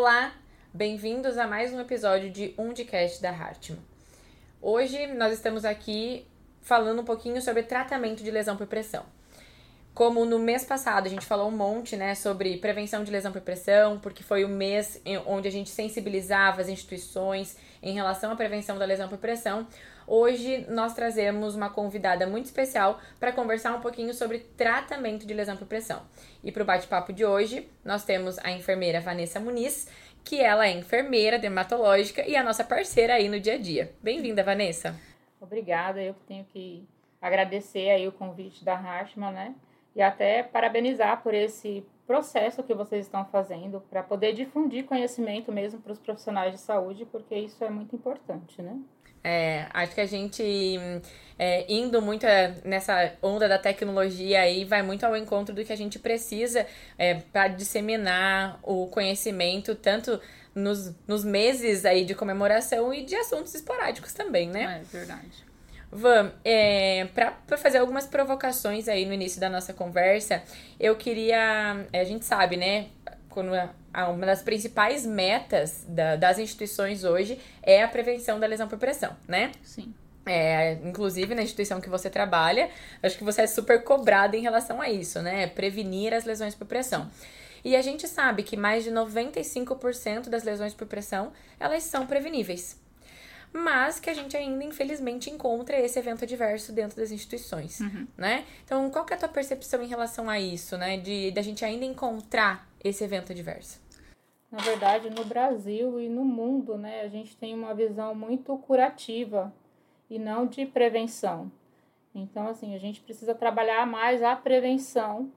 Olá, bem-vindos a mais um episódio de Undicast da Hartman. Hoje nós estamos aqui falando um pouquinho sobre tratamento de lesão por pressão. Como no mês passado a gente falou um monte, né, sobre prevenção de lesão por pressão, porque foi o mês onde a gente sensibilizava as instituições em relação à prevenção da lesão por pressão. Hoje nós trazemos uma convidada muito especial para conversar um pouquinho sobre tratamento de lesão por pressão. E para o bate-papo de hoje, nós temos a enfermeira Vanessa Muniz, que ela é enfermeira dermatológica e a nossa parceira aí no dia a dia. Bem-vinda, Vanessa. Obrigada, eu tenho que agradecer aí o convite da Hartmann, né? E até parabenizar por esse processo que vocês estão fazendo para poder difundir conhecimento mesmo para os profissionais de saúde, porque isso é muito importante, né? É, acho que a gente é, indo muito é, nessa onda da tecnologia aí vai muito ao encontro do que a gente precisa é, para disseminar o conhecimento tanto nos, nos meses aí de comemoração e de assuntos esporádicos também, né? É verdade. Van, é, para fazer algumas provocações aí no início da nossa conversa, eu queria. A gente sabe, né? Quando uma das principais metas da, das instituições hoje é a prevenção da lesão por pressão, né? Sim. É, inclusive na instituição que você trabalha, acho que você é super cobrada em relação a isso, né? Prevenir as lesões por pressão. E a gente sabe que mais de 95% das lesões por pressão, elas são preveníveis mas que a gente ainda, infelizmente, encontra esse evento adverso dentro das instituições, uhum. né? Então, qual que é a tua percepção em relação a isso, né? De da gente ainda encontrar esse evento adverso? Na verdade, no Brasil e no mundo, né, a gente tem uma visão muito curativa e não de prevenção. Então, assim, a gente precisa trabalhar mais a prevenção.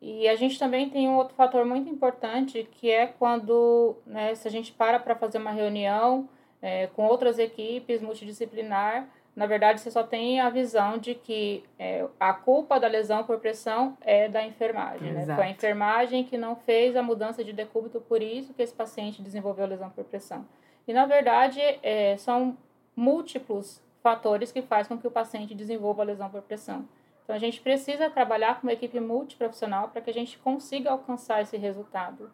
E a gente também tem um outro fator muito importante, que é quando, né, se a gente para para fazer uma reunião é, com outras equipes multidisciplinar, na verdade você só tem a visão de que é, a culpa da lesão por pressão é da enfermagem. Né? Foi a enfermagem que não fez a mudança de decúbito, por isso que esse paciente desenvolveu lesão por pressão. E na verdade é, são múltiplos fatores que fazem com que o paciente desenvolva a lesão por pressão. Então a gente precisa trabalhar com uma equipe multiprofissional para que a gente consiga alcançar esse resultado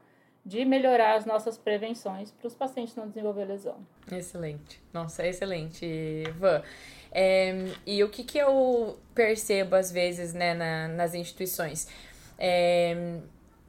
de melhorar as nossas prevenções para os pacientes não desenvolver lesão. Excelente. Nossa, excelente, Van. É, e o que, que eu percebo às vezes né, na, nas instituições? É,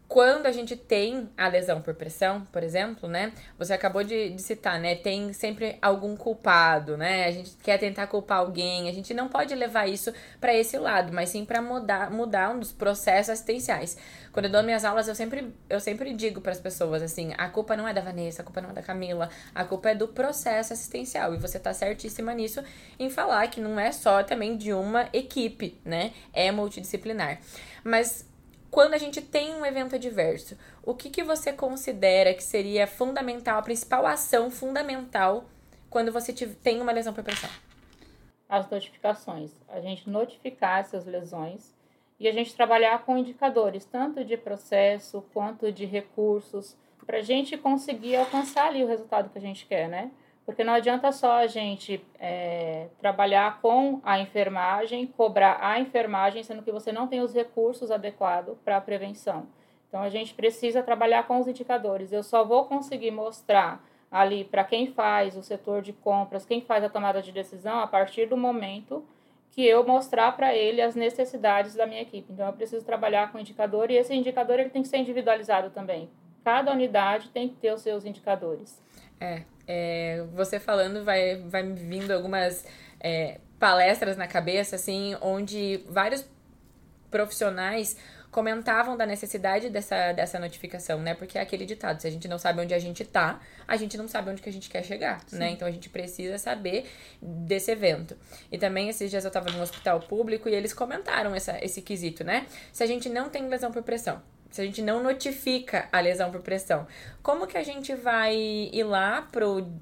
quando a gente tem a lesão por pressão, por exemplo, né? Você acabou de, de, citar, né? Tem sempre algum culpado, né? A gente quer tentar culpar alguém, a gente não pode levar isso para esse lado, mas sim para mudar, mudar um dos processos assistenciais. Quando eu dou minhas aulas, eu sempre, eu sempre digo para as pessoas assim: a culpa não é da Vanessa, a culpa não é da Camila, a culpa é do processo assistencial. E você tá certíssima nisso em falar que não é só também de uma equipe, né? É multidisciplinar. Mas quando a gente tem um evento adverso, o que, que você considera que seria fundamental, a principal ação fundamental quando você tem uma lesão por pressão? As notificações. A gente notificar essas lesões e a gente trabalhar com indicadores, tanto de processo quanto de recursos, para a gente conseguir alcançar ali o resultado que a gente quer, né? Porque não adianta só a gente é, trabalhar com a enfermagem, cobrar a enfermagem, sendo que você não tem os recursos adequados para a prevenção. Então, a gente precisa trabalhar com os indicadores. Eu só vou conseguir mostrar ali para quem faz o setor de compras, quem faz a tomada de decisão, a partir do momento que eu mostrar para ele as necessidades da minha equipe. Então, eu preciso trabalhar com indicador e esse indicador ele tem que ser individualizado também. Cada unidade tem que ter os seus indicadores. É, é, você falando vai, vai me vindo algumas é, palestras na cabeça, assim, onde vários profissionais comentavam da necessidade dessa, dessa notificação, né? Porque é aquele ditado, se a gente não sabe onde a gente tá, a gente não sabe onde que a gente quer chegar, Sim. né? Então a gente precisa saber desse evento. E também esses dias eu tava num hospital público e eles comentaram essa, esse quesito, né? Se a gente não tem lesão por pressão, se a gente não notifica a lesão por pressão, como que a gente vai ir lá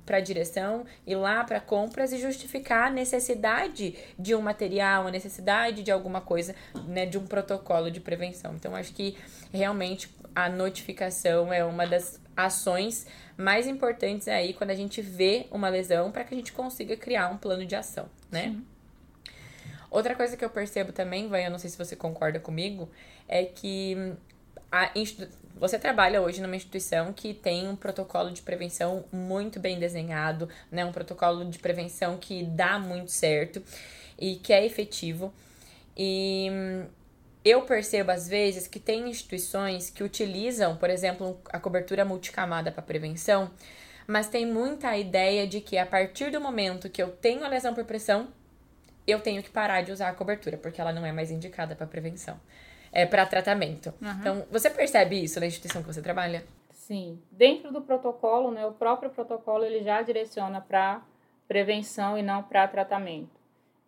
para a direção, ir lá para compras e justificar a necessidade de um material, a necessidade de alguma coisa, né, de um protocolo de prevenção? Então, acho que realmente a notificação é uma das ações mais importantes aí quando a gente vê uma lesão para que a gente consiga criar um plano de ação, né? Sim. Outra coisa que eu percebo também, vai, eu não sei se você concorda comigo, é que a você trabalha hoje numa instituição que tem um protocolo de prevenção muito bem desenhado, né? Um protocolo de prevenção que dá muito certo e que é efetivo. E eu percebo às vezes que tem instituições que utilizam, por exemplo, a cobertura multicamada para prevenção, mas tem muita ideia de que a partir do momento que eu tenho a lesão por pressão, eu tenho que parar de usar a cobertura, porque ela não é mais indicada para prevenção, é para tratamento. Uhum. Então, você percebe isso na instituição que você trabalha? Sim. Dentro do protocolo, né, o próprio protocolo ele já direciona para prevenção e não para tratamento.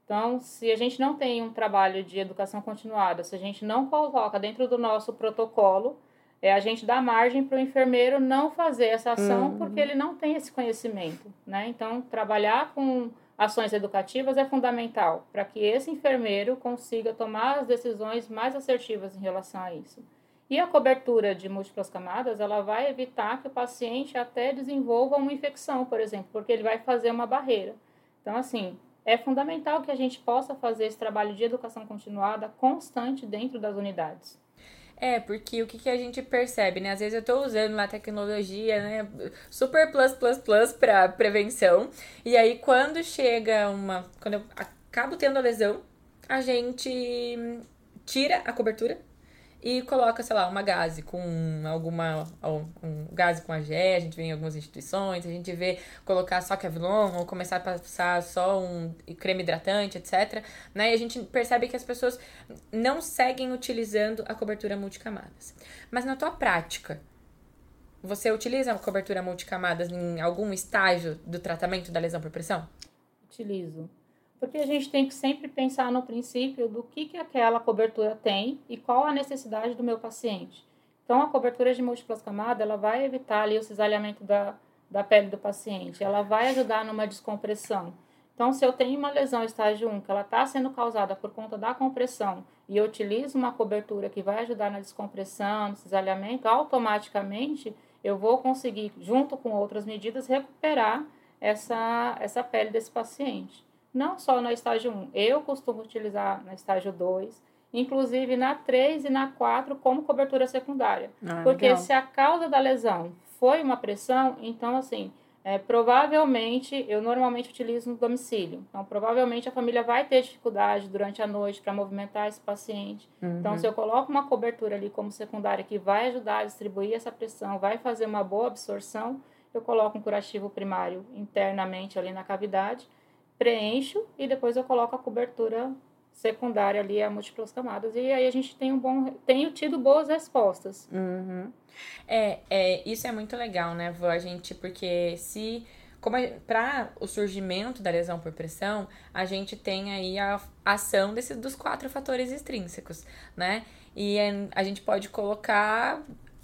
Então, se a gente não tem um trabalho de educação continuada, se a gente não coloca dentro do nosso protocolo, é a gente dá margem para o enfermeiro não fazer essa ação uhum. porque ele não tem esse conhecimento, né? Então, trabalhar com ações educativas é fundamental para que esse enfermeiro consiga tomar as decisões mais assertivas em relação a isso. E a cobertura de múltiplas camadas, ela vai evitar que o paciente até desenvolva uma infecção, por exemplo, porque ele vai fazer uma barreira. Então, assim, é fundamental que a gente possa fazer esse trabalho de educação continuada constante dentro das unidades. É, porque o que, que a gente percebe, né? Às vezes eu estou usando lá tecnologia, né? Super plus plus plus para prevenção. E aí quando chega uma. Quando eu acabo tendo a lesão, a gente tira a cobertura e coloca, sei lá, uma gase com alguma. Um gase com AGE, a gente vê em algumas instituições, a gente vê colocar só Kevlon ou começar a passar só um creme hidratante, etc. Né? E a gente percebe que as pessoas não seguem utilizando a cobertura multicamadas. Mas na tua prática, você utiliza a cobertura multicamadas em algum estágio do tratamento da lesão por pressão? Utilizo porque a gente tem que sempre pensar no princípio do que, que aquela cobertura tem e qual a necessidade do meu paciente. Então, a cobertura de múltiplas camadas, ela vai evitar ali o cisalhamento da, da pele do paciente, ela vai ajudar numa descompressão. Então, se eu tenho uma lesão estágio 1 que ela está sendo causada por conta da compressão e eu utilizo uma cobertura que vai ajudar na descompressão, no cisalhamento, automaticamente eu vou conseguir, junto com outras medidas, recuperar essa, essa pele desse paciente não só na estágio 1, eu costumo utilizar na estágio 2, inclusive na 3 e na 4 como cobertura secundária. Ah, porque legal. se a causa da lesão foi uma pressão, então assim, é, provavelmente eu normalmente utilizo no domicílio. Então, provavelmente a família vai ter dificuldade durante a noite para movimentar esse paciente. Uhum. Então, se eu coloco uma cobertura ali como secundária que vai ajudar a distribuir essa pressão, vai fazer uma boa absorção, eu coloco um curativo primário internamente ali na cavidade preencho e depois eu coloco a cobertura secundária ali a múltiplas camadas e aí a gente tem um bom tenho tido boas respostas. Uhum. é, é isso é muito legal né a gente porque se como para o surgimento da lesão por pressão a gente tem aí a ação desse, dos quatro fatores extrínsecos né? E a gente pode colocar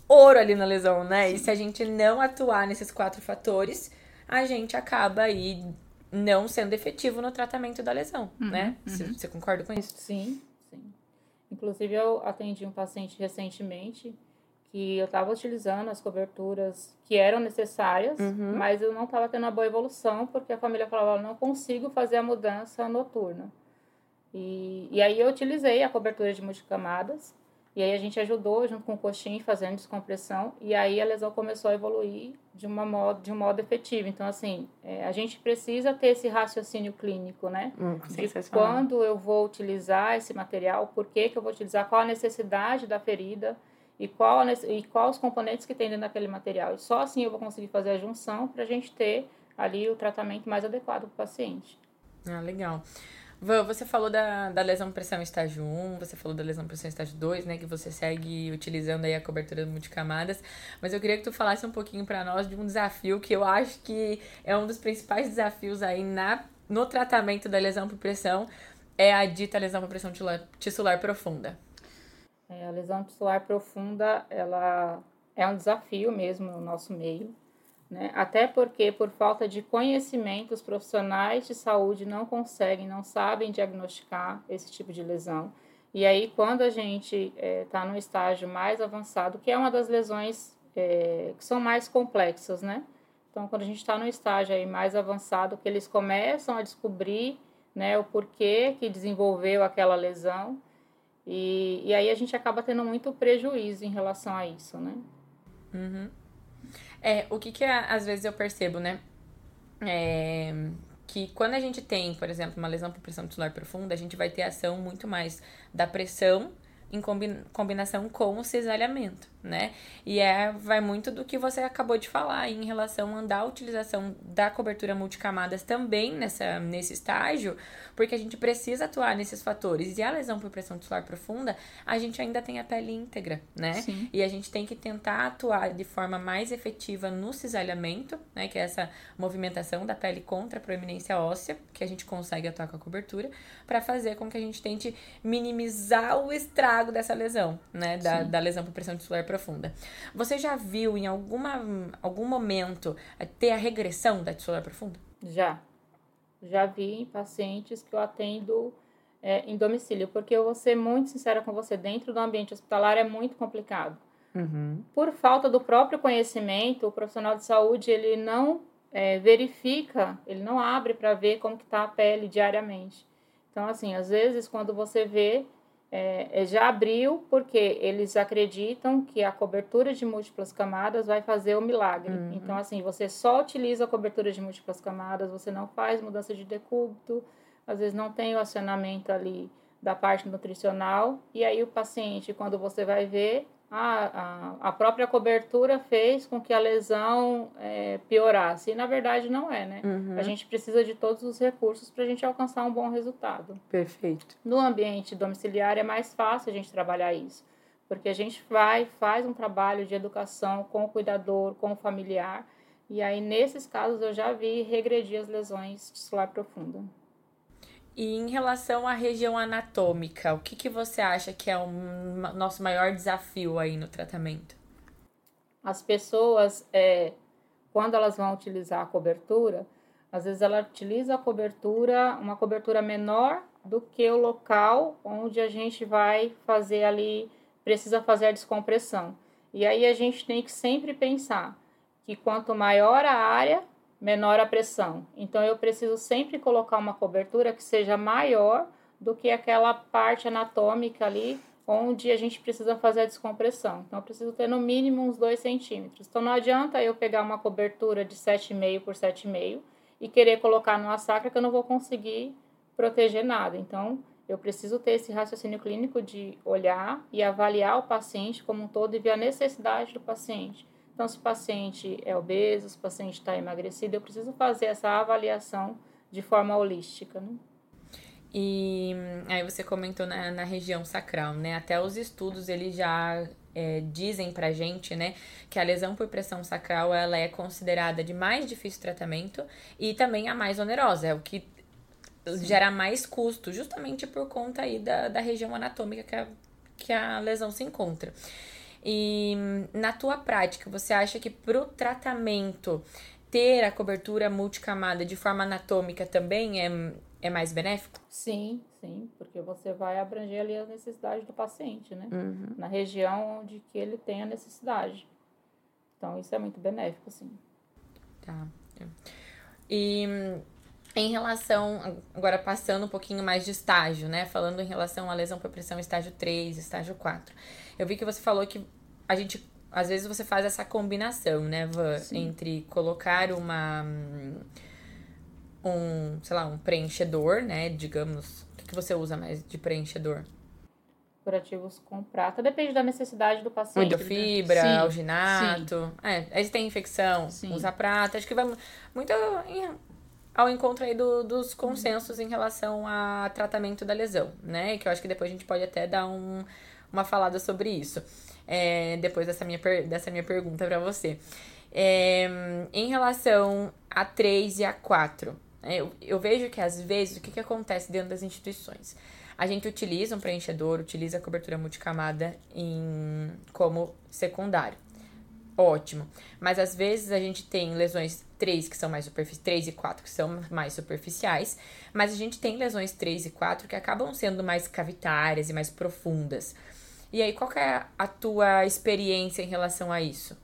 ouro ali na lesão né? E se a gente não atuar nesses quatro fatores a gente acaba aí não sendo efetivo no tratamento da lesão, uhum, né? Uhum. Você, você concorda com isso? Sim, sim. Inclusive, eu atendi um paciente recentemente que eu estava utilizando as coberturas que eram necessárias, uhum. mas eu não estava tendo uma boa evolução, porque a família falava, não consigo fazer a mudança noturna. E, e aí eu utilizei a cobertura de multicamadas, e aí a gente ajudou junto com o coxim fazendo descompressão e aí a lesão começou a evoluir de uma modo de um modo efetivo. Então assim, é, a gente precisa ter esse raciocínio clínico, né? Hum, de quando eu vou utilizar esse material, por que, que eu vou utilizar, qual a necessidade da ferida e qual e qual os componentes que tem dentro daquele material. E só assim eu vou conseguir fazer a junção para a gente ter ali o tratamento mais adequado para o paciente. Ah, legal. Você falou da, da lesão pressão estágio 1, você falou da lesão pressão estágio 2, né? Que você segue utilizando aí a cobertura multicamadas. Mas eu queria que tu falasse um pouquinho para nós de um desafio que eu acho que é um dos principais desafios aí na, no tratamento da lesão por pressão, é a dita lesão por pressão tissular, profunda. É, a lesão tissular profunda, ela é um desafio mesmo no nosso meio. Né? Até porque, por falta de conhecimento, os profissionais de saúde não conseguem, não sabem diagnosticar esse tipo de lesão. E aí, quando a gente está é, tá no estágio mais avançado, que é uma das lesões é, que são mais complexas, né? Então, quando a gente está no estágio aí mais avançado, que eles começam a descobrir né, o porquê que desenvolveu aquela lesão, E, e aí a gente acaba tendo muito prejuízo em relação a isso, né? Uhum. É, o que que às vezes eu percebo, né? É, que quando a gente tem, por exemplo, uma lesão por pressão tisular profunda, a gente vai ter ação muito mais da pressão em combinação com o cisalhamento, né? E é, vai muito do que você acabou de falar em relação à utilização da cobertura multicamadas também nessa, nesse estágio, porque a gente precisa atuar nesses fatores. E a lesão por pressão tisular profunda, a gente ainda tem a pele íntegra, né? Sim. E a gente tem que tentar atuar de forma mais efetiva no cisalhamento, né? Que é essa movimentação da pele contra a proeminência óssea, que a gente consegue atuar com a cobertura, para fazer com que a gente tente minimizar o estrago estrago dessa lesão, né? Da, da lesão por pressão tisular profunda. Você já viu em alguma, algum momento eh, ter a regressão da tisular profunda? Já. Já vi em pacientes que eu atendo é, em domicílio, porque eu vou ser muito sincera com você, dentro do ambiente hospitalar é muito complicado. Uhum. Por falta do próprio conhecimento, o profissional de saúde ele não é, verifica, ele não abre para ver como que está a pele diariamente. Então, assim, às vezes quando você vê, é, é, já abriu porque eles acreditam que a cobertura de múltiplas camadas vai fazer o milagre. Uhum. Então, assim, você só utiliza a cobertura de múltiplas camadas, você não faz mudança de decúbito, às vezes não tem o acionamento ali da parte nutricional, e aí o paciente, quando você vai ver, a, a, a própria cobertura fez com que a lesão é, piorasse. E na verdade não é, né? Uhum. A gente precisa de todos os recursos para a gente alcançar um bom resultado. Perfeito. No ambiente domiciliar é mais fácil a gente trabalhar isso. Porque a gente vai, faz um trabalho de educação com o cuidador, com o familiar. E aí, nesses casos, eu já vi regredir as lesões de solar profunda. E em relação à região anatômica, o que, que você acha que é o nosso maior desafio aí no tratamento? As pessoas, é, quando elas vão utilizar a cobertura, às vezes ela utiliza a cobertura, uma cobertura menor do que o local onde a gente vai fazer ali, precisa fazer a descompressão. E aí a gente tem que sempre pensar que quanto maior a área, menor a pressão. Então eu preciso sempre colocar uma cobertura que seja maior do que aquela parte anatômica ali onde a gente precisa fazer a descompressão. Então eu preciso ter no mínimo uns 2 centímetros. Então não adianta eu pegar uma cobertura de 7,5 por 7,5 e querer colocar numa sacra que eu não vou conseguir proteger nada. Então eu preciso ter esse raciocínio clínico de olhar e avaliar o paciente como um todo e ver a necessidade do paciente. Então, se o paciente é obeso, se o paciente está emagrecido, eu preciso fazer essa avaliação de forma holística, né? E aí você comentou na, na região sacral, né? Até os estudos, eles já é, dizem pra gente, né, que a lesão por pressão sacral, ela é considerada de mais difícil tratamento e também a mais onerosa, é o que Sim. gera mais custo, justamente por conta aí da, da região anatômica que a, que a lesão se encontra. E na tua prática, você acha que para o tratamento ter a cobertura multicamada de forma anatômica também é, é mais benéfico? Sim, sim, porque você vai abranger ali as necessidades do paciente, né? Uhum. Na região onde que ele tem a necessidade. Então, isso é muito benéfico, sim. Tá. E em relação, agora passando um pouquinho mais de estágio, né? Falando em relação à lesão por pressão estágio 3, estágio 4. Eu vi que você falou que a gente, às vezes você faz essa combinação, né, Van? Sim. Entre colocar uma, um, sei lá, um preenchedor, né, digamos. O que, que você usa mais de preenchedor? curativos com prata. Depende da necessidade do paciente. Muito fibra, sim, alginato. É, aí tem infecção, sim. usa prata. Acho que vai muito ao encontro aí do, dos consensos em relação a tratamento da lesão, né? Que eu acho que depois a gente pode até dar um, uma falada sobre isso. É, depois dessa minha, dessa minha pergunta para você. É, em relação a 3 e a 4, né? eu, eu vejo que às vezes o que, que acontece dentro das instituições? A gente utiliza um preenchedor, utiliza a cobertura multicamada em, como secundário ótimo. Mas às vezes a gente tem lesões 3 que são mais superficiais, 3 e 4 que são mais superficiais, mas a gente tem lesões 3 e 4 que acabam sendo mais cavitárias e mais profundas. E aí, qual é a tua experiência em relação a isso?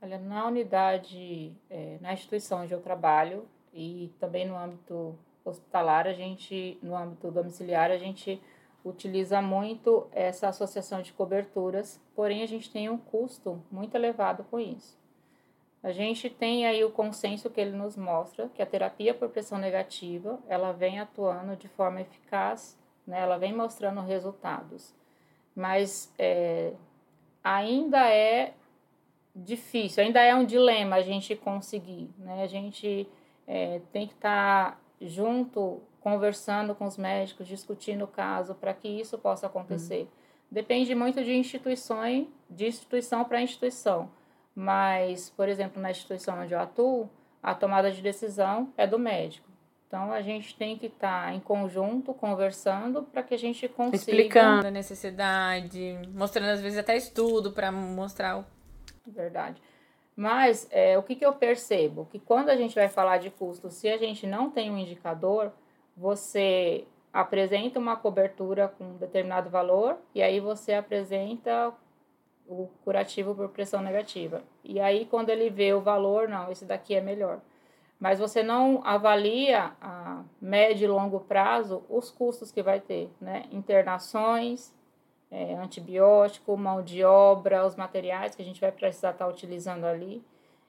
Olha, na unidade, é, na instituição onde eu trabalho e também no âmbito hospitalar, a gente, no âmbito domiciliar, a gente utiliza muito essa associação de coberturas, porém a gente tem um custo muito elevado com isso. A gente tem aí o consenso que ele nos mostra que a terapia por pressão negativa, ela vem atuando de forma eficaz, né? ela vem mostrando resultados, mas é, ainda é difícil, ainda é um dilema a gente conseguir, né? A gente é, tem que estar tá junto, conversando com os médicos, discutindo o caso para que isso possa acontecer. Uhum. Depende muito de instituições, de instituição para instituição. Mas, por exemplo, na instituição onde eu atuo, a tomada de decisão é do médico. Então a gente tem que estar tá em conjunto, conversando, para que a gente consiga. Explicando a necessidade, mostrando às vezes até estudo para mostrar o. Verdade. Mas é, o que, que eu percebo? Que quando a gente vai falar de custo, se a gente não tem um indicador, você apresenta uma cobertura com um determinado valor e aí você apresenta o curativo por pressão negativa. E aí, quando ele vê o valor, não, esse daqui é melhor. Mas você não avalia a médio e longo prazo os custos que vai ter, né? Internações, é, antibiótico, mão de obra, os materiais que a gente vai precisar estar tá utilizando ali.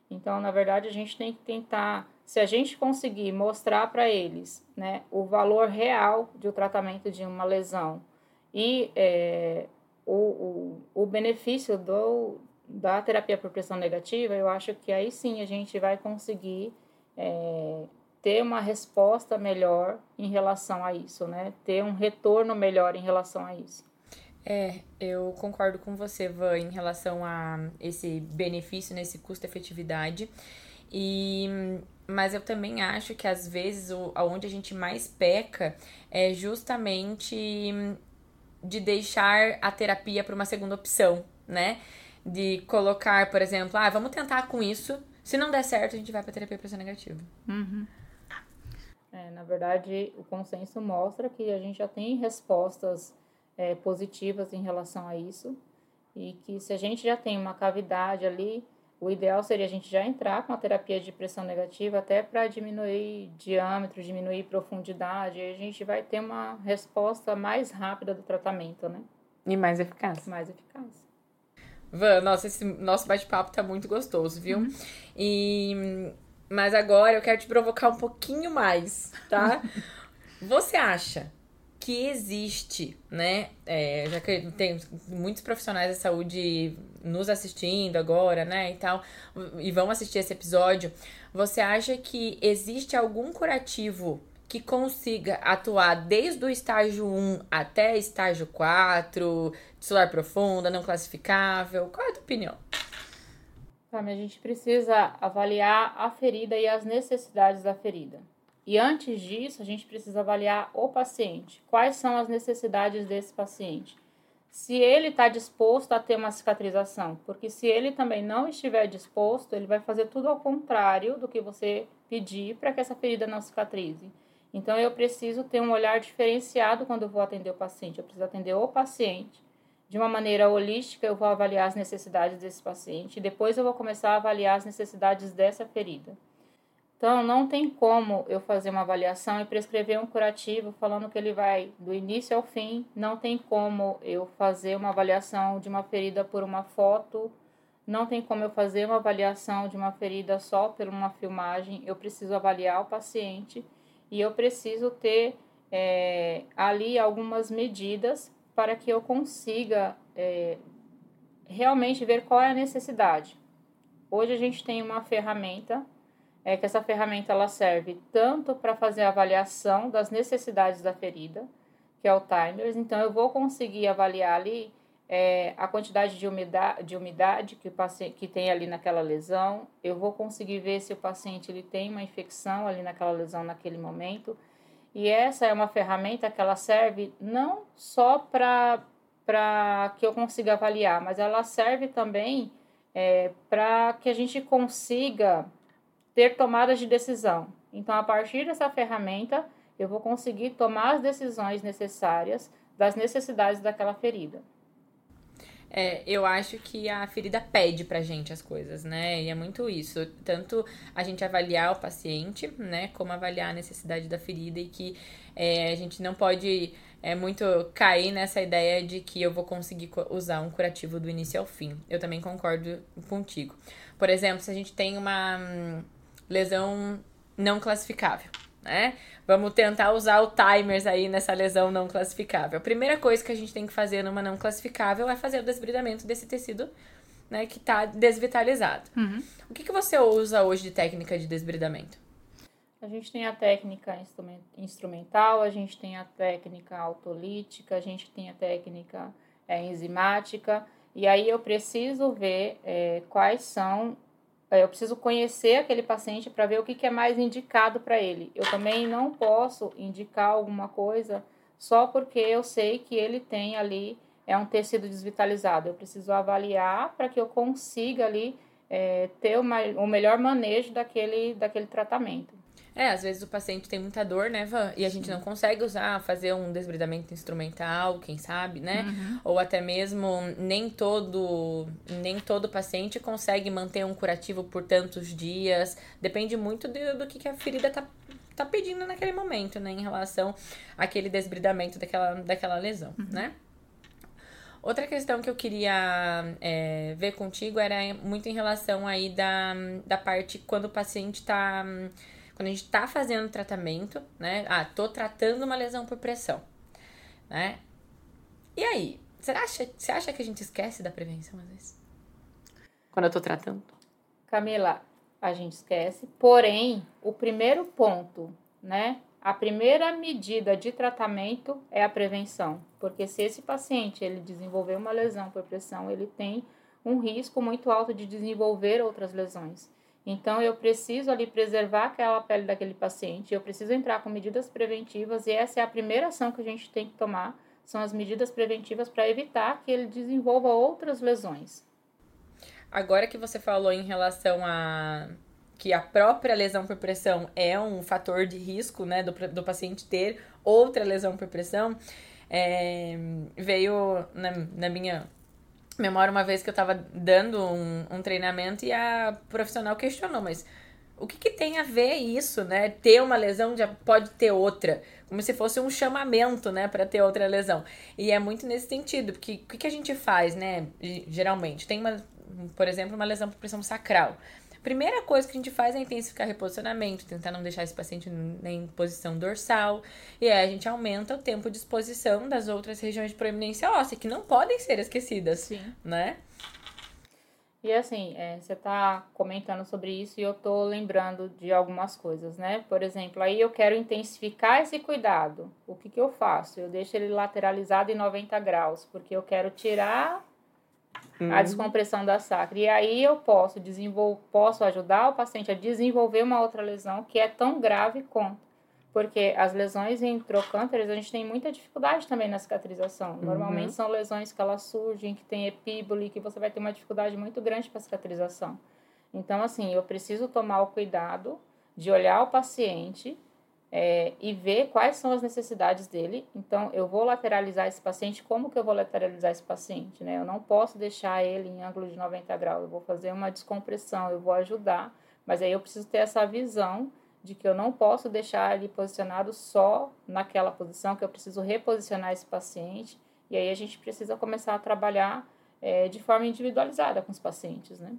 Então, na verdade, a gente tem que tentar, se a gente conseguir mostrar para eles né, o valor real de um tratamento de uma lesão e é, o, o, o benefício do, da terapia por pressão negativa, eu acho que aí sim a gente vai conseguir é, ter uma resposta melhor em relação a isso, né? Ter um retorno melhor em relação a isso. É, eu concordo com você, Van, em relação a esse benefício, nesse custo-efetividade. E mas eu também acho que às vezes o, onde a gente mais peca é justamente de deixar a terapia para uma segunda opção, né? De colocar, por exemplo, ah, vamos tentar com isso. Se não der certo, a gente vai para terapia pressão negativa. Uhum. É, na verdade, o consenso mostra que a gente já tem respostas é, positivas em relação a isso e que se a gente já tem uma cavidade ali, o ideal seria a gente já entrar com a terapia de pressão negativa até para diminuir diâmetro, diminuir profundidade, e a gente vai ter uma resposta mais rápida do tratamento, né? E mais eficaz. Mais eficaz. Van, nossa, esse nosso bate-papo tá muito gostoso, viu? Uhum. E mas agora eu quero te provocar um pouquinho mais, tá? Você acha que existe, né? É, já que tem muitos profissionais da saúde nos assistindo agora, né? E tal, e vão assistir esse episódio. Você acha que existe algum curativo que consiga atuar desde o estágio 1 até estágio 4, celular profunda, não classificável? Qual é a tua opinião? A gente precisa avaliar a ferida e as necessidades da ferida. E antes disso, a gente precisa avaliar o paciente. Quais são as necessidades desse paciente? Se ele está disposto a ter uma cicatrização, porque se ele também não estiver disposto, ele vai fazer tudo ao contrário do que você pedir para que essa ferida não cicatrize. Então, eu preciso ter um olhar diferenciado quando eu vou atender o paciente. Eu preciso atender o paciente de uma maneira holística. Eu vou avaliar as necessidades desse paciente e depois eu vou começar a avaliar as necessidades dessa ferida. Então, não tem como eu fazer uma avaliação e prescrever um curativo falando que ele vai do início ao fim. Não tem como eu fazer uma avaliação de uma ferida por uma foto. Não tem como eu fazer uma avaliação de uma ferida só por uma filmagem. Eu preciso avaliar o paciente e eu preciso ter é, ali algumas medidas para que eu consiga é, realmente ver qual é a necessidade. Hoje a gente tem uma ferramenta é que essa ferramenta ela serve tanto para fazer a avaliação das necessidades da ferida, que é o timers, então eu vou conseguir avaliar ali é, a quantidade de umidade, de umidade que o paciente que tem ali naquela lesão, eu vou conseguir ver se o paciente ele tem uma infecção ali naquela lesão naquele momento. E essa é uma ferramenta que ela serve não só para que eu consiga avaliar, mas ela serve também é, para que a gente consiga ter tomadas de decisão. Então, a partir dessa ferramenta, eu vou conseguir tomar as decisões necessárias das necessidades daquela ferida. É, eu acho que a ferida pede pra gente as coisas, né? E é muito isso. Tanto a gente avaliar o paciente, né? Como avaliar a necessidade da ferida e que é, a gente não pode é, muito cair nessa ideia de que eu vou conseguir usar um curativo do início ao fim. Eu também concordo contigo. Por exemplo, se a gente tem uma hum, lesão não classificável, né? Vamos tentar usar o timers aí nessa lesão não classificável. A primeira coisa que a gente tem que fazer numa não classificável é fazer o desbridamento desse tecido, né, que está desvitalizado. Uhum. O que, que você usa hoje de técnica de desbridamento? A gente tem a técnica instrumental, a gente tem a técnica autolítica, a gente tem a técnica é, enzimática, e aí eu preciso ver é, quais são eu preciso conhecer aquele paciente para ver o que, que é mais indicado para ele. Eu também não posso indicar alguma coisa só porque eu sei que ele tem ali é um tecido desvitalizado. Eu preciso avaliar para que eu consiga ali é, ter uma, o melhor manejo daquele, daquele tratamento. É, às vezes o paciente tem muita dor, né, Van? E a gente não consegue usar, fazer um desbridamento instrumental, quem sabe, né? Uhum. Ou até mesmo nem todo, nem todo paciente consegue manter um curativo por tantos dias. Depende muito do, do que, que a ferida tá, tá pedindo naquele momento, né? Em relação àquele desbridamento daquela, daquela lesão, uhum. né? Outra questão que eu queria é, ver contigo era muito em relação aí da, da parte quando o paciente está quando a gente tá fazendo tratamento, né? Ah, tô tratando uma lesão por pressão, né? E aí, você acha, você acha que a gente esquece da prevenção às vezes? Quando eu tô tratando? Camila, a gente esquece, porém, o primeiro ponto, né? A primeira medida de tratamento é a prevenção, porque se esse paciente ele desenvolver uma lesão por pressão, ele tem um risco muito alto de desenvolver outras lesões. Então, eu preciso ali preservar aquela pele daquele paciente, eu preciso entrar com medidas preventivas e essa é a primeira ação que a gente tem que tomar, são as medidas preventivas para evitar que ele desenvolva outras lesões. Agora que você falou em relação a que a própria lesão por pressão é um fator de risco, né, do, do paciente ter outra lesão por pressão, é, veio na, na minha memória uma vez que eu tava dando um, um treinamento e a profissional questionou, mas o que, que, tem a ver isso, né? Ter uma lesão já pode ter outra, como se fosse um chamamento, né, para ter outra lesão. E é muito nesse sentido, porque o que, que a gente faz, né, geralmente? Tem uma, por exemplo, uma lesão por pressão sacral. Primeira coisa que a gente faz é intensificar reposicionamento, tentar não deixar esse paciente em posição dorsal. E aí a gente aumenta o tempo de exposição das outras regiões de proeminência óssea, que não podem ser esquecidas. Sim. Né? E assim, é, você está comentando sobre isso e eu estou lembrando de algumas coisas, né? Por exemplo, aí eu quero intensificar esse cuidado. O que, que eu faço? Eu deixo ele lateralizado em 90 graus, porque eu quero tirar a uhum. descompressão da sacra. E aí eu posso desenvolver, posso ajudar o paciente a desenvolver uma outra lesão que é tão grave quanto. Porque as lesões em trocânteres, a gente tem muita dificuldade também na cicatrização. Uhum. Normalmente uhum. são lesões que elas surgem, que tem epíbole, que você vai ter uma dificuldade muito grande para cicatrização. Então, assim, eu preciso tomar o cuidado de olhar o paciente é, e ver quais são as necessidades dele. Então, eu vou lateralizar esse paciente. Como que eu vou lateralizar esse paciente? Né? Eu não posso deixar ele em ângulo de 90 graus. Eu vou fazer uma descompressão, eu vou ajudar. Mas aí eu preciso ter essa visão de que eu não posso deixar ele posicionado só naquela posição, que eu preciso reposicionar esse paciente. E aí a gente precisa começar a trabalhar é, de forma individualizada com os pacientes, né?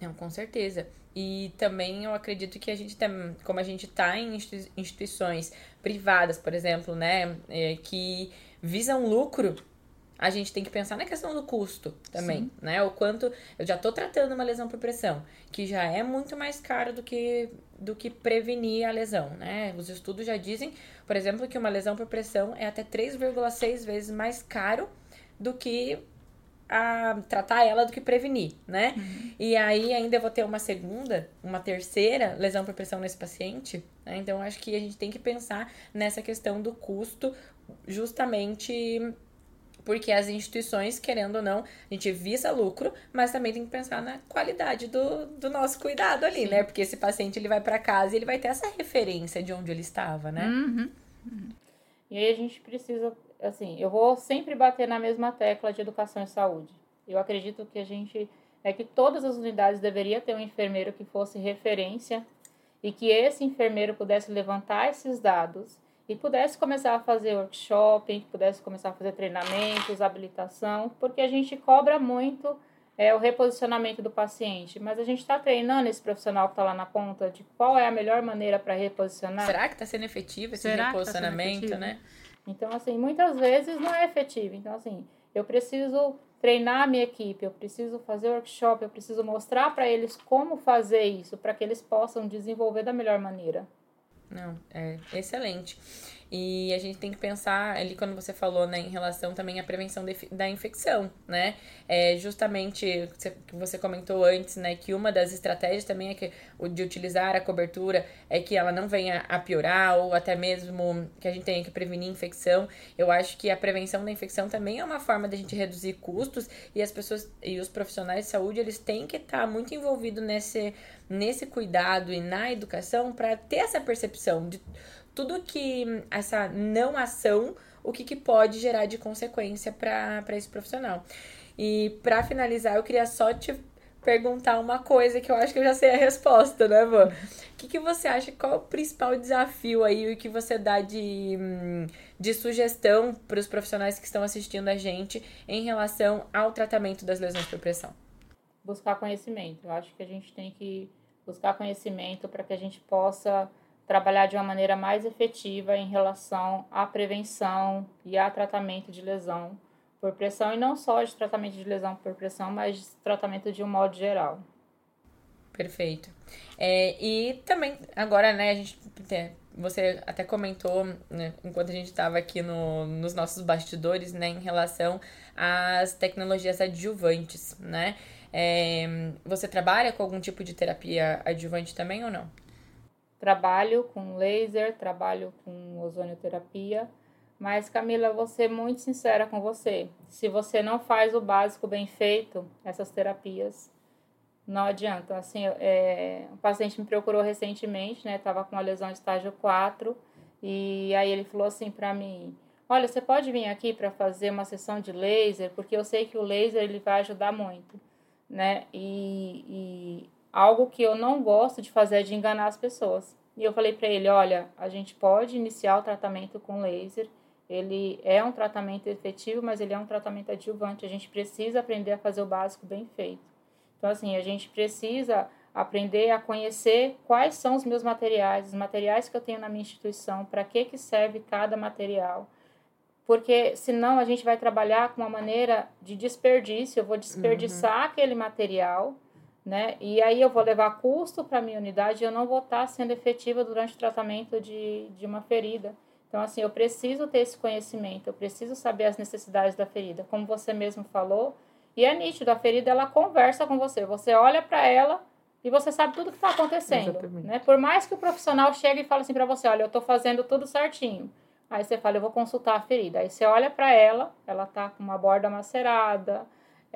Não, com certeza. E também eu acredito que a gente tem, como a gente está em instituições privadas, por exemplo, né, é, que visam lucro, a gente tem que pensar na questão do custo também, Sim. né? O quanto eu já estou tratando uma lesão por pressão, que já é muito mais caro do que do que prevenir a lesão, né? Os estudos já dizem, por exemplo, que uma lesão por pressão é até 3,6 vezes mais caro do que a tratar ela do que prevenir, né? Uhum. E aí ainda vou ter uma segunda, uma terceira lesão por pressão nesse paciente, né? Então acho que a gente tem que pensar nessa questão do custo, justamente porque as instituições, querendo ou não, a gente visa lucro, mas também tem que pensar na qualidade do, do nosso cuidado ali, Sim. né? Porque esse paciente ele vai para casa e ele vai ter essa referência de onde ele estava, né? Uhum. Uhum. E aí a gente precisa assim, eu vou sempre bater na mesma tecla de educação e saúde. Eu acredito que a gente é que todas as unidades deveria ter um enfermeiro que fosse referência e que esse enfermeiro pudesse levantar esses dados e pudesse começar a fazer workshop, pudesse começar a fazer treinamentos, habilitação, porque a gente cobra muito é, o reposicionamento do paciente, mas a gente está treinando esse profissional que está lá na ponta de qual é a melhor maneira para reposicionar. Será que está sendo efetivo esse Será tá reposicionamento, tá né? Então, assim, muitas vezes não é efetivo. Então, assim, eu preciso treinar a minha equipe, eu preciso fazer workshop, eu preciso mostrar para eles como fazer isso, para que eles possam desenvolver da melhor maneira. Não, é excelente. E a gente tem que pensar ali quando você falou, né, em relação também à prevenção de, da infecção, né? É justamente que você comentou antes, né, que uma das estratégias também é que de utilizar a cobertura é que ela não venha a piorar ou até mesmo que a gente tenha que prevenir infecção. Eu acho que a prevenção da infecção também é uma forma da gente reduzir custos e as pessoas e os profissionais de saúde, eles têm que estar muito envolvidos nesse nesse cuidado e na educação para ter essa percepção de tudo que essa não ação, o que, que pode gerar de consequência para esse profissional. E para finalizar, eu queria só te perguntar uma coisa que eu acho que eu já sei a resposta, né, Vô? O que, que você acha? Qual é o principal desafio aí, o que você dá de, de sugestão para os profissionais que estão assistindo a gente em relação ao tratamento das lesões por pressão? Buscar conhecimento. Eu acho que a gente tem que buscar conhecimento para que a gente possa trabalhar de uma maneira mais efetiva em relação à prevenção e a tratamento de lesão por pressão, e não só de tratamento de lesão por pressão, mas de tratamento de um modo geral. Perfeito. É, e também, agora, né, a gente. Você até comentou, né, enquanto a gente estava aqui no, nos nossos bastidores, né, em relação às tecnologias adjuvantes, né? É, você trabalha com algum tipo de terapia adjuvante também ou não? Trabalho com laser, trabalho com ozonioterapia, mas Camila, vou ser muito sincera com você. Se você não faz o básico bem feito, essas terapias não adianta. Assim, é, um paciente me procurou recentemente, né? Tava com uma lesão estágio 4 e aí ele falou assim para mim: "Olha, você pode vir aqui para fazer uma sessão de laser, porque eu sei que o laser ele vai ajudar muito", né? E, e algo que eu não gosto de fazer é de enganar as pessoas. E eu falei para ele, olha, a gente pode iniciar o tratamento com laser. Ele é um tratamento efetivo, mas ele é um tratamento adjuvante. A gente precisa aprender a fazer o básico bem feito. Então, assim, a gente precisa aprender a conhecer quais são os meus materiais, os materiais que eu tenho na minha instituição, para que, que serve cada material. Porque senão a gente vai trabalhar com uma maneira de desperdício. Eu vou desperdiçar uhum. aquele material né? E aí eu vou levar custo para a minha unidade e eu não vou estar tá sendo efetiva durante o tratamento de, de uma ferida. Então, assim, eu preciso ter esse conhecimento, eu preciso saber as necessidades da ferida. Como você mesmo falou, e é nítido, a ferida, ela conversa com você. Você olha para ela e você sabe tudo que está acontecendo. Né? Por mais que o profissional chegue e fale assim para você, olha, eu estou fazendo tudo certinho. Aí você fala, eu vou consultar a ferida. Aí você olha para ela, ela está com uma borda macerada,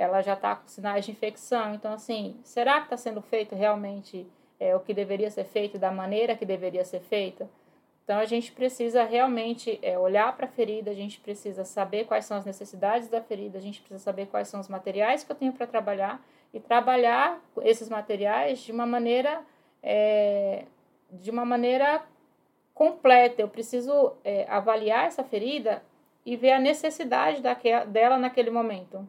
ela já está com sinais de infecção. Então, assim, será que está sendo feito realmente é, o que deveria ser feito da maneira que deveria ser feita? Então, a gente precisa realmente é, olhar para a ferida, a gente precisa saber quais são as necessidades da ferida, a gente precisa saber quais são os materiais que eu tenho para trabalhar e trabalhar esses materiais de uma maneira é, de uma maneira completa. Eu preciso é, avaliar essa ferida e ver a necessidade daquela, dela naquele momento.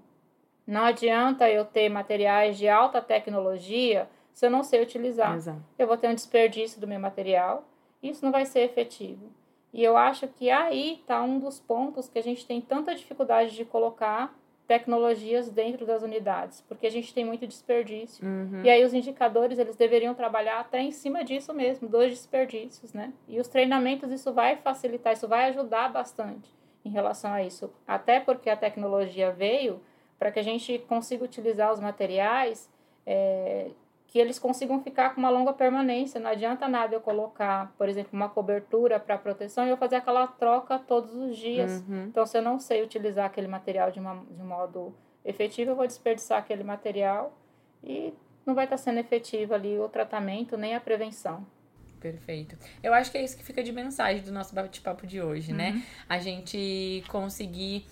Não adianta eu ter materiais de alta tecnologia se eu não sei utilizar. Exato. Eu vou ter um desperdício do meu material, isso não vai ser efetivo. E eu acho que aí está um dos pontos que a gente tem tanta dificuldade de colocar tecnologias dentro das unidades, porque a gente tem muito desperdício. Uhum. E aí os indicadores, eles deveriam trabalhar até em cima disso mesmo, dos desperdícios, né? E os treinamentos, isso vai facilitar, isso vai ajudar bastante em relação a isso. Até porque a tecnologia veio para que a gente consiga utilizar os materiais é, que eles consigam ficar com uma longa permanência. Não adianta nada eu colocar, por exemplo, uma cobertura para proteção e eu fazer aquela troca todos os dias. Uhum. Então, se eu não sei utilizar aquele material de, uma, de um modo efetivo, eu vou desperdiçar aquele material e não vai estar sendo efetivo ali o tratamento nem a prevenção. Perfeito. Eu acho que é isso que fica de mensagem do nosso bate-papo de hoje, né? uhum. né? A gente conseguir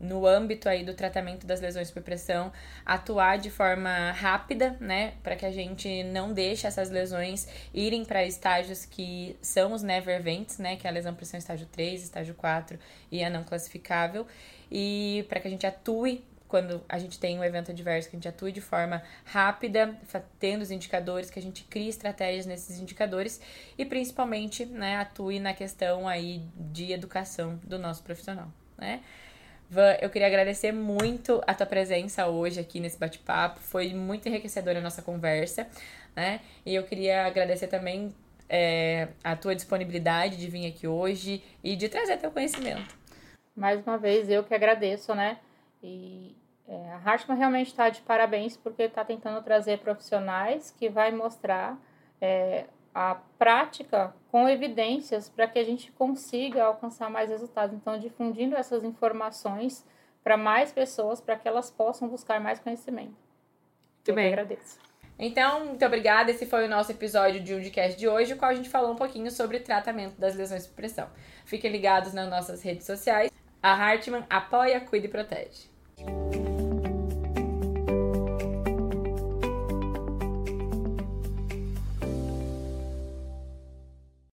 no âmbito aí do tratamento das lesões por pressão, atuar de forma rápida, né, para que a gente não deixe essas lesões irem para estágios que são os never events, né, que é a lesão por pressão estágio 3, estágio 4 e a não classificável, e para que a gente atue quando a gente tem um evento adverso, que a gente atue de forma rápida, tendo os indicadores, que a gente crie estratégias nesses indicadores e principalmente, né, atue na questão aí de educação do nosso profissional, né? Van, eu queria agradecer muito a tua presença hoje aqui nesse bate-papo. Foi muito enriquecedora a nossa conversa, né? E eu queria agradecer também é, a tua disponibilidade de vir aqui hoje e de trazer teu conhecimento. Mais uma vez, eu que agradeço, né? E é, a Hartmann realmente está de parabéns porque está tentando trazer profissionais que vai mostrar é, a prática com evidências para que a gente consiga alcançar mais resultados. Então, difundindo essas informações para mais pessoas, para que elas possam buscar mais conhecimento. Muito Eu bem. agradeço. Então, muito obrigada. Esse foi o nosso episódio de Undicast de hoje, no qual a gente falou um pouquinho sobre tratamento das lesões por pressão. Fiquem ligados nas nossas redes sociais. A Hartmann apoia, cuida e protege.